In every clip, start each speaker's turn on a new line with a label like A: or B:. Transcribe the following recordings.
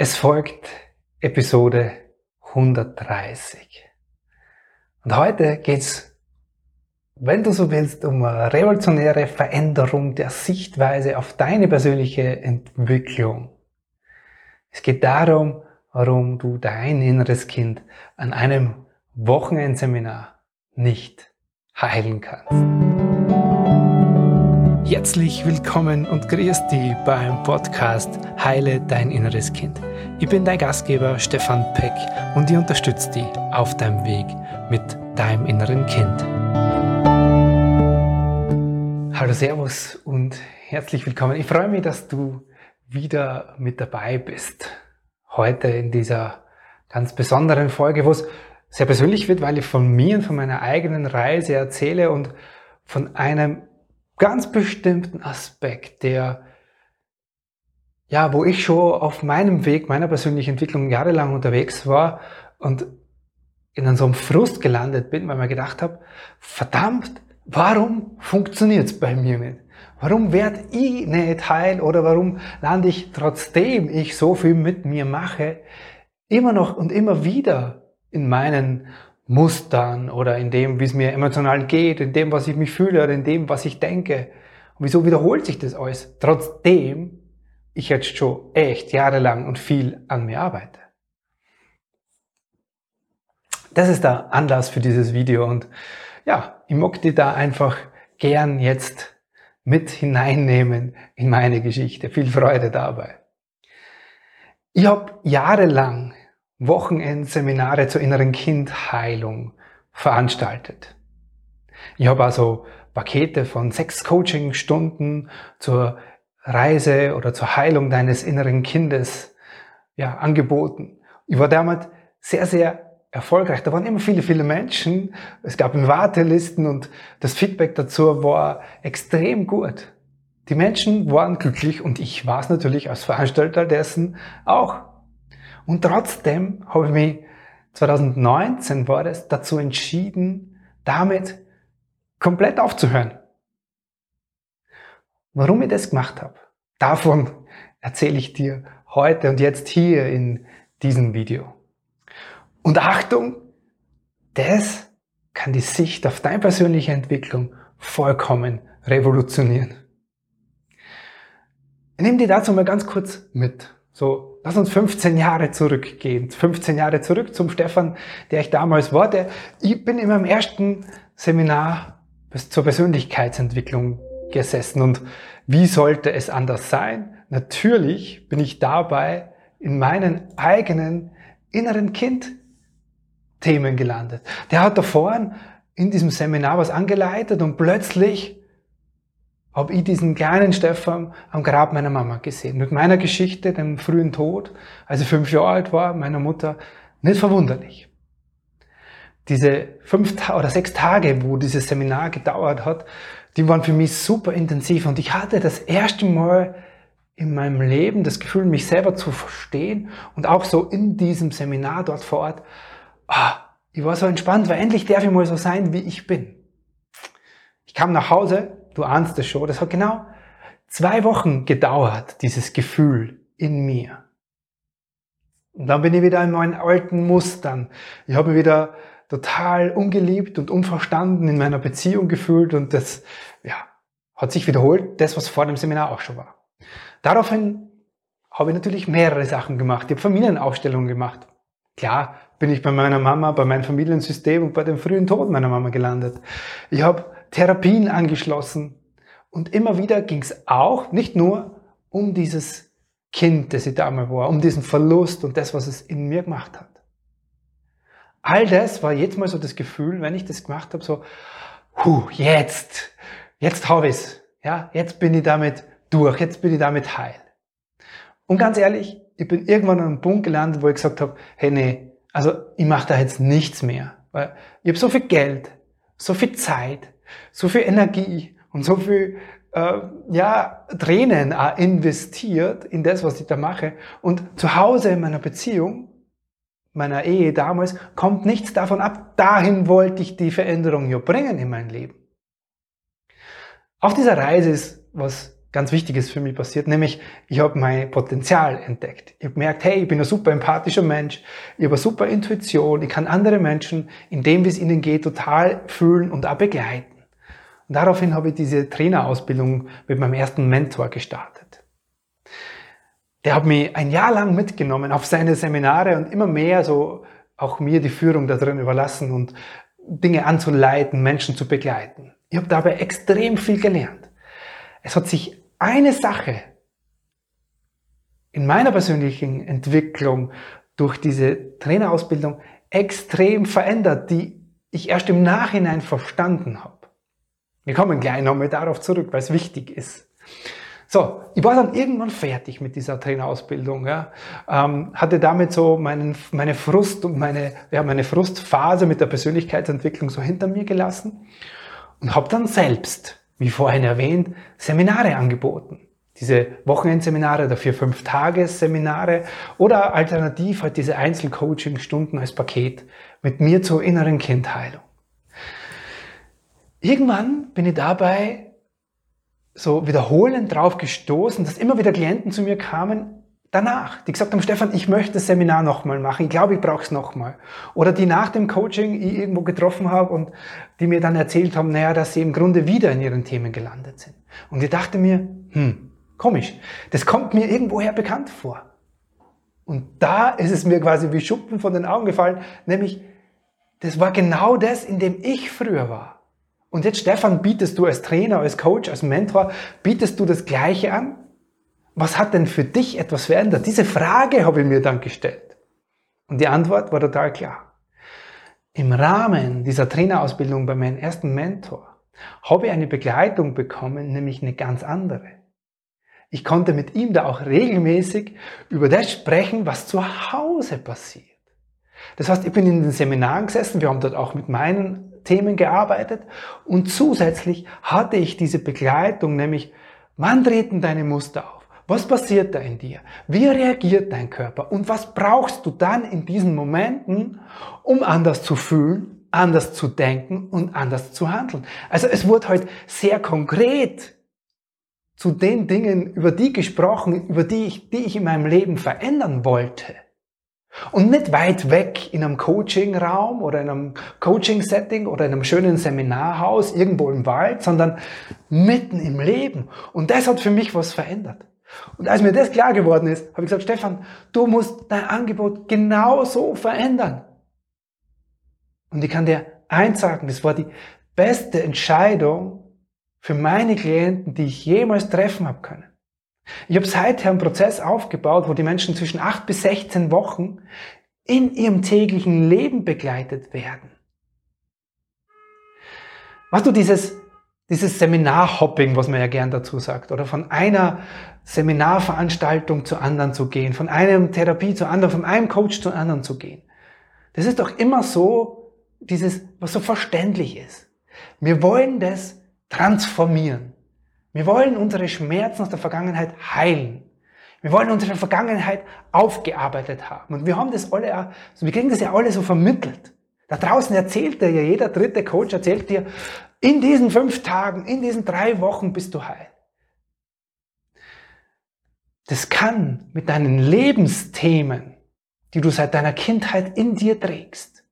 A: Es folgt Episode 130. Und heute geht's, wenn du so willst, um eine revolutionäre Veränderung der Sichtweise auf deine persönliche Entwicklung. Es geht darum, warum du dein inneres Kind an einem Wochenendseminar nicht heilen kannst. Herzlich willkommen und grüß dich beim Podcast Heile dein inneres Kind. Ich bin dein Gastgeber Stefan Peck und ich unterstütze dich auf deinem Weg mit deinem inneren Kind. Hallo Servus und herzlich willkommen. Ich freue mich, dass du wieder mit dabei bist. Heute in dieser ganz besonderen Folge, wo es sehr persönlich wird, weil ich von mir und von meiner eigenen Reise erzähle und von einem ganz bestimmten Aspekt, der, ja, wo ich schon auf meinem Weg, meiner persönlichen Entwicklung jahrelang unterwegs war und in so einem Frust gelandet bin, weil mir gedacht habe, verdammt, warum funktioniert's bei mir nicht? Warum werde ich nicht heil oder warum lande ich, trotzdem ich so viel mit mir mache, immer noch und immer wieder in meinen Mustern oder in dem, wie es mir emotional geht, in dem, was ich mich fühle oder in dem, was ich denke. Und wieso wiederholt sich das alles? Trotzdem ich jetzt schon echt jahrelang und viel an mir arbeite. Das ist der Anlass für dieses Video und ja, ich mag die da einfach gern jetzt mit hineinnehmen in meine Geschichte. Viel Freude dabei. Ich habe jahrelang Wochenendseminare zur inneren Kindheilung veranstaltet. Ich habe also Pakete von sechs Coaching-Stunden zur Reise oder zur Heilung deines inneren Kindes ja, angeboten. Ich war damals sehr, sehr erfolgreich. Da waren immer viele, viele Menschen. Es gab Wartelisten und das Feedback dazu war extrem gut. Die Menschen waren glücklich und ich war es natürlich als Veranstalter dessen auch. Und trotzdem habe ich mich 2019 war das dazu entschieden, damit komplett aufzuhören. Warum ich das gemacht habe, davon erzähle ich dir heute und jetzt hier in diesem Video. Und Achtung, das kann die Sicht auf deine persönliche Entwicklung vollkommen revolutionieren. Ich nehme dir dazu mal ganz kurz mit. So, lass uns 15 Jahre zurückgehen. 15 Jahre zurück zum Stefan, der ich damals war. Der, ich bin in meinem ersten Seminar bis zur Persönlichkeitsentwicklung gesessen. Und wie sollte es anders sein? Natürlich bin ich dabei in meinen eigenen inneren Kind Themen gelandet. Der hat da vorne in diesem Seminar was angeleitet und plötzlich habe ich diesen kleinen Stefan am Grab meiner Mama gesehen. Mit meiner Geschichte, dem frühen Tod, als ich fünf Jahre alt war, meiner Mutter, nicht verwunderlich. Diese fünf oder sechs Tage, wo dieses Seminar gedauert hat, die waren für mich super intensiv und ich hatte das erste Mal in meinem Leben das Gefühl, mich selber zu verstehen und auch so in diesem Seminar dort vor Ort, ah, ich war so entspannt, weil endlich darf ich mal so sein, wie ich bin. Ich kam nach Hause du ahnst es schon, das hat genau zwei Wochen gedauert, dieses Gefühl in mir. Und dann bin ich wieder in meinen alten Mustern. Ich habe mich wieder total ungeliebt und unverstanden in meiner Beziehung gefühlt und das, ja, hat sich wiederholt, das, was vor dem Seminar auch schon war. Daraufhin habe ich natürlich mehrere Sachen gemacht. Ich habe Familienaufstellungen gemacht. Klar bin ich bei meiner Mama, bei meinem Familiensystem und bei dem frühen Tod meiner Mama gelandet. Ich habe Therapien angeschlossen. Und immer wieder ging es auch nicht nur um dieses Kind, das ich damals war, um diesen Verlust und das, was es in mir gemacht hat. All das war jetzt mal so das Gefühl, wenn ich das gemacht habe, so, hu, jetzt, jetzt habe ich's. Ja, jetzt bin ich damit durch, jetzt bin ich damit heil. Und ganz ehrlich, ich bin irgendwann an einem Punkt gelandet, wo ich gesagt habe, hey, nee, also ich mache da jetzt nichts mehr. Weil ich habe so viel Geld, so viel Zeit, so viel Energie und so viel äh, ja, Tränen investiert in das, was ich da mache. Und zu Hause in meiner Beziehung, meiner Ehe damals, kommt nichts davon ab. Dahin wollte ich die Veränderung ja bringen in mein Leben. Auf dieser Reise ist was ganz Wichtiges für mich passiert, nämlich ich habe mein Potenzial entdeckt. Ich habe gemerkt, hey, ich bin ein super empathischer Mensch, ich habe eine super Intuition, ich kann andere Menschen in dem, wie es ihnen geht, total fühlen und auch begleiten. Und daraufhin habe ich diese Trainerausbildung mit meinem ersten Mentor gestartet. Der hat mich ein Jahr lang mitgenommen auf seine Seminare und immer mehr so auch mir die Führung da drin überlassen und Dinge anzuleiten, Menschen zu begleiten. Ich habe dabei extrem viel gelernt. Es hat sich eine Sache in meiner persönlichen Entwicklung durch diese Trainerausbildung extrem verändert, die ich erst im Nachhinein verstanden habe. Wir kommen gleich nochmal darauf zurück, weil es wichtig ist. So, ich war dann irgendwann fertig mit dieser Trainerausbildung. Ja. Ähm, hatte damit so meinen, meine Frust und meine, ja, meine Frustphase mit der Persönlichkeitsentwicklung so hinter mir gelassen und habe dann selbst, wie vorhin erwähnt, Seminare angeboten. Diese Wochenendseminare oder vier, fünf Tagesseminare oder alternativ halt diese Einzelcoaching-Stunden als Paket mit mir zur inneren Kindheilung. Irgendwann bin ich dabei so wiederholend drauf gestoßen, dass immer wieder Klienten zu mir kamen danach, die gesagt haben, Stefan, ich möchte das Seminar nochmal machen, ich glaube, ich brauche es nochmal. Oder die nach dem Coaching ich irgendwo getroffen habe und die mir dann erzählt haben, naja, dass sie im Grunde wieder in ihren Themen gelandet sind. Und ich dachte mir, hm, komisch, das kommt mir irgendwoher bekannt vor. Und da ist es mir quasi wie Schuppen von den Augen gefallen, nämlich, das war genau das, in dem ich früher war. Und jetzt, Stefan, bietest du als Trainer, als Coach, als Mentor, bietest du das Gleiche an? Was hat denn für dich etwas verändert? Diese Frage habe ich mir dann gestellt. Und die Antwort war total klar. Im Rahmen dieser Trainerausbildung bei meinem ersten Mentor habe ich eine Begleitung bekommen, nämlich eine ganz andere. Ich konnte mit ihm da auch regelmäßig über das sprechen, was zu Hause passiert. Das heißt, ich bin in den Seminaren gesessen, wir haben dort auch mit meinen Themen gearbeitet und zusätzlich hatte ich diese Begleitung, nämlich wann treten deine Muster auf? Was passiert da in dir? Wie reagiert dein Körper? Und was brauchst du dann in diesen Momenten, um anders zu fühlen, anders zu denken und anders zu handeln? Also es wurde heute sehr konkret zu den Dingen, über die gesprochen, über die ich, die ich in meinem Leben verändern wollte. Und nicht weit weg in einem Coaching-Raum oder in einem Coaching-Setting oder in einem schönen Seminarhaus irgendwo im Wald, sondern mitten im Leben. Und das hat für mich was verändert. Und als mir das klar geworden ist, habe ich gesagt, Stefan, du musst dein Angebot genau so verändern. Und ich kann dir eins sagen, das war die beste Entscheidung für meine Klienten, die ich jemals treffen habe können. Ich habe seither einen Prozess aufgebaut, wo die Menschen zwischen 8 bis 16 Wochen in ihrem täglichen Leben begleitet werden. Was du dieses, dieses Seminarhopping, was man ja gern dazu sagt, oder von einer Seminarveranstaltung zur anderen zu gehen, von einem Therapie zur anderen, von einem Coach zu anderen zu gehen. Das ist doch immer so, dieses, was so verständlich ist. Wir wollen das transformieren. Wir wollen unsere Schmerzen aus der Vergangenheit heilen. Wir wollen unsere Vergangenheit aufgearbeitet haben. Und wir haben das alle, also wir kriegen das ja alle so vermittelt. Da draußen erzählt dir ja jeder dritte Coach erzählt dir, in diesen fünf Tagen, in diesen drei Wochen bist du heil. Das kann mit deinen Lebensthemen, die du seit deiner Kindheit in dir trägst,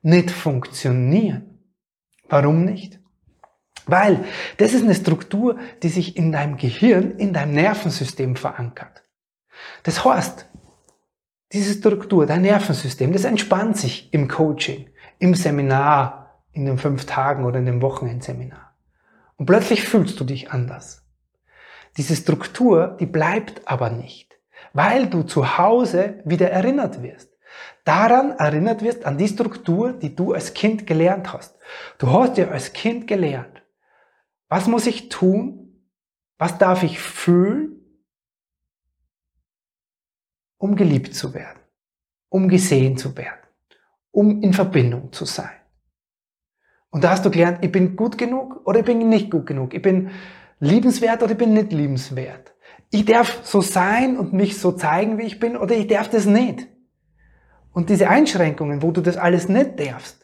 A: nicht funktionieren. Warum nicht? Weil das ist eine Struktur, die sich in deinem Gehirn, in deinem Nervensystem verankert. Das heißt, diese Struktur, dein Nervensystem, das entspannt sich im Coaching, im Seminar, in den fünf Tagen oder in dem Wochenendseminar. Und plötzlich fühlst du dich anders. Diese Struktur, die bleibt aber nicht, weil du zu Hause wieder erinnert wirst. Daran erinnert wirst an die Struktur, die du als Kind gelernt hast. Du hast ja als Kind gelernt, was muss ich tun? Was darf ich fühlen, um geliebt zu werden, um gesehen zu werden, um in Verbindung zu sein? Und da hast du gelernt, ich bin gut genug oder ich bin nicht gut genug. Ich bin liebenswert oder ich bin nicht liebenswert. Ich darf so sein und mich so zeigen, wie ich bin, oder ich darf das nicht. Und diese Einschränkungen, wo du das alles nicht darfst,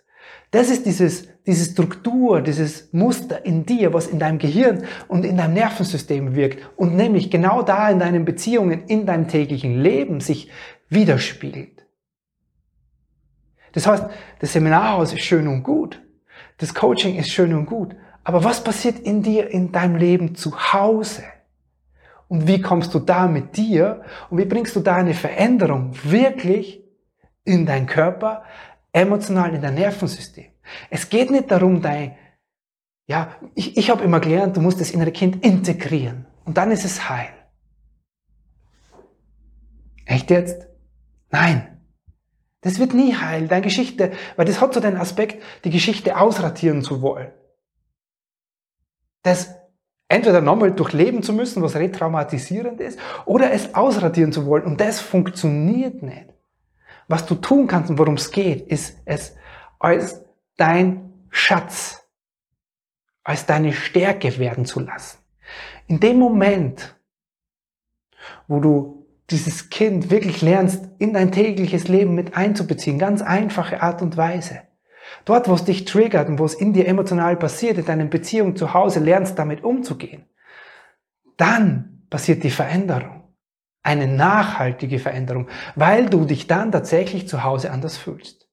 A: Das ist dieses, diese Struktur, dieses Muster in dir, was in deinem Gehirn und in deinem Nervensystem wirkt und nämlich genau da in deinen Beziehungen, in deinem täglichen Leben sich widerspiegelt. Das heißt, das Seminarhaus ist schön und gut, das Coaching ist schön und gut, aber was passiert in dir, in deinem Leben zu Hause? Und wie kommst du da mit dir und wie bringst du da eine Veränderung wirklich in deinen Körper, emotional in dein Nervensystem? Es geht nicht darum, dein, ja, ich, ich habe immer gelernt, du musst das innere Kind integrieren und dann ist es heil. Echt jetzt? Nein. Das wird nie heil, deine Geschichte, weil das hat so den Aspekt, die Geschichte ausratieren zu wollen. Das entweder nochmal durchleben zu müssen, was retraumatisierend ist, oder es ausradieren zu wollen. Und das funktioniert nicht. Was du tun kannst und worum es geht, ist es als dein Schatz, als deine Stärke werden zu lassen. In dem Moment, wo du dieses Kind wirklich lernst, in dein tägliches Leben mit einzubeziehen, ganz einfache Art und Weise. Dort, wo es dich triggert und wo es in dir emotional passiert, in deinen Beziehungen zu Hause, lernst damit umzugehen. Dann passiert die Veränderung. Eine nachhaltige Veränderung, weil du dich dann tatsächlich zu Hause anders fühlst.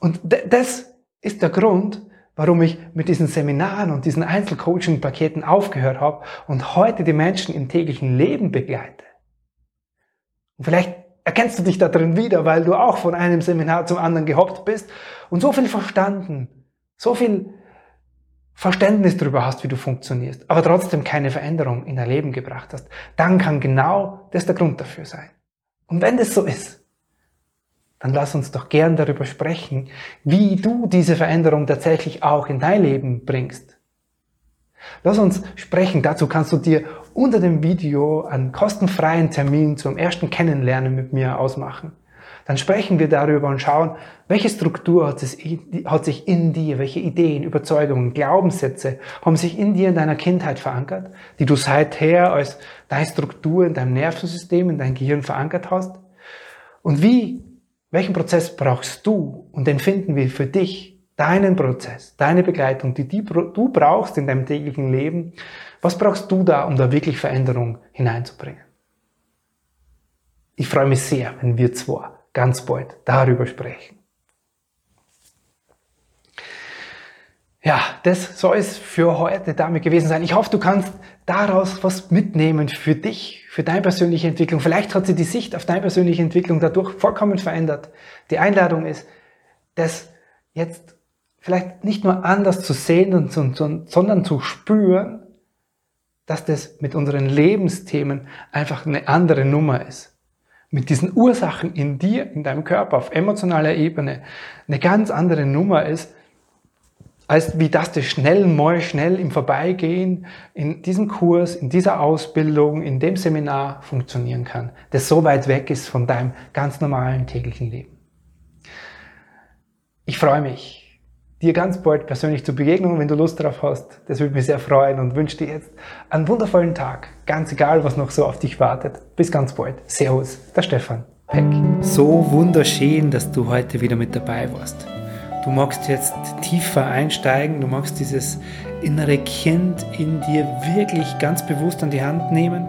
A: Und das ist der Grund, warum ich mit diesen Seminaren und diesen Einzelcoaching-Paketen aufgehört habe und heute die Menschen im täglichen Leben begleite. Und vielleicht erkennst du dich da drin wieder, weil du auch von einem Seminar zum anderen gehoppt bist und so viel verstanden, so viel Verständnis darüber hast, wie du funktionierst, aber trotzdem keine Veränderung in dein Leben gebracht hast, dann kann genau das der Grund dafür sein. Und wenn das so ist, dann lass uns doch gern darüber sprechen, wie du diese Veränderung tatsächlich auch in dein Leben bringst. Lass uns sprechen. Dazu kannst du dir unter dem Video einen kostenfreien Termin zum ersten Kennenlernen mit mir ausmachen. Dann sprechen wir darüber und schauen, welche Struktur hat, sich in dir, welche Ideen, Überzeugungen, Glaubenssätze haben sich in dir in deiner Kindheit verankert, die du seither als deine Struktur in deinem Nervensystem, in deinem Gehirn verankert hast. Und wie welchen Prozess brauchst du? Und den finden wir für dich, deinen Prozess, deine Begleitung, die, die du brauchst in deinem täglichen Leben. Was brauchst du da, um da wirklich Veränderung hineinzubringen? Ich freue mich sehr, wenn wir zwei ganz bald darüber sprechen. Ja, das soll es für heute damit gewesen sein. Ich hoffe, du kannst daraus was mitnehmen für dich, für deine persönliche Entwicklung. Vielleicht hat sich die Sicht auf deine persönliche Entwicklung dadurch vollkommen verändert. Die Einladung ist, das jetzt vielleicht nicht nur anders zu sehen, sondern zu spüren, dass das mit unseren Lebensthemen einfach eine andere Nummer ist. Mit diesen Ursachen in dir, in deinem Körper, auf emotionaler Ebene, eine ganz andere Nummer ist, als wie das das schnell mal schnell im Vorbeigehen in diesem Kurs, in dieser Ausbildung, in dem Seminar funktionieren kann, das so weit weg ist von deinem ganz normalen täglichen Leben. Ich freue mich, dir ganz bald persönlich zu begegnen, wenn du Lust darauf hast. Das würde mich sehr freuen und wünsche dir jetzt einen wundervollen Tag, ganz egal, was noch so auf dich wartet. Bis ganz bald. Servus, der Stefan Peck. So wunderschön, dass du heute wieder mit dabei warst du magst jetzt tiefer einsteigen, du magst dieses innere Kind in dir wirklich ganz bewusst an die Hand nehmen,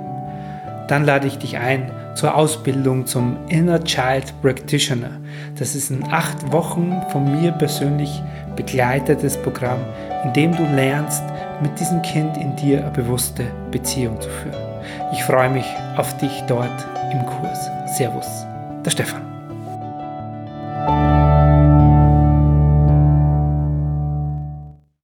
A: dann lade ich dich ein zur Ausbildung zum Inner Child Practitioner. Das ist ein acht Wochen von mir persönlich begleitetes Programm, in dem du lernst, mit diesem Kind in dir eine bewusste Beziehung zu führen. Ich freue mich auf dich dort im Kurs. Servus, der Stefan.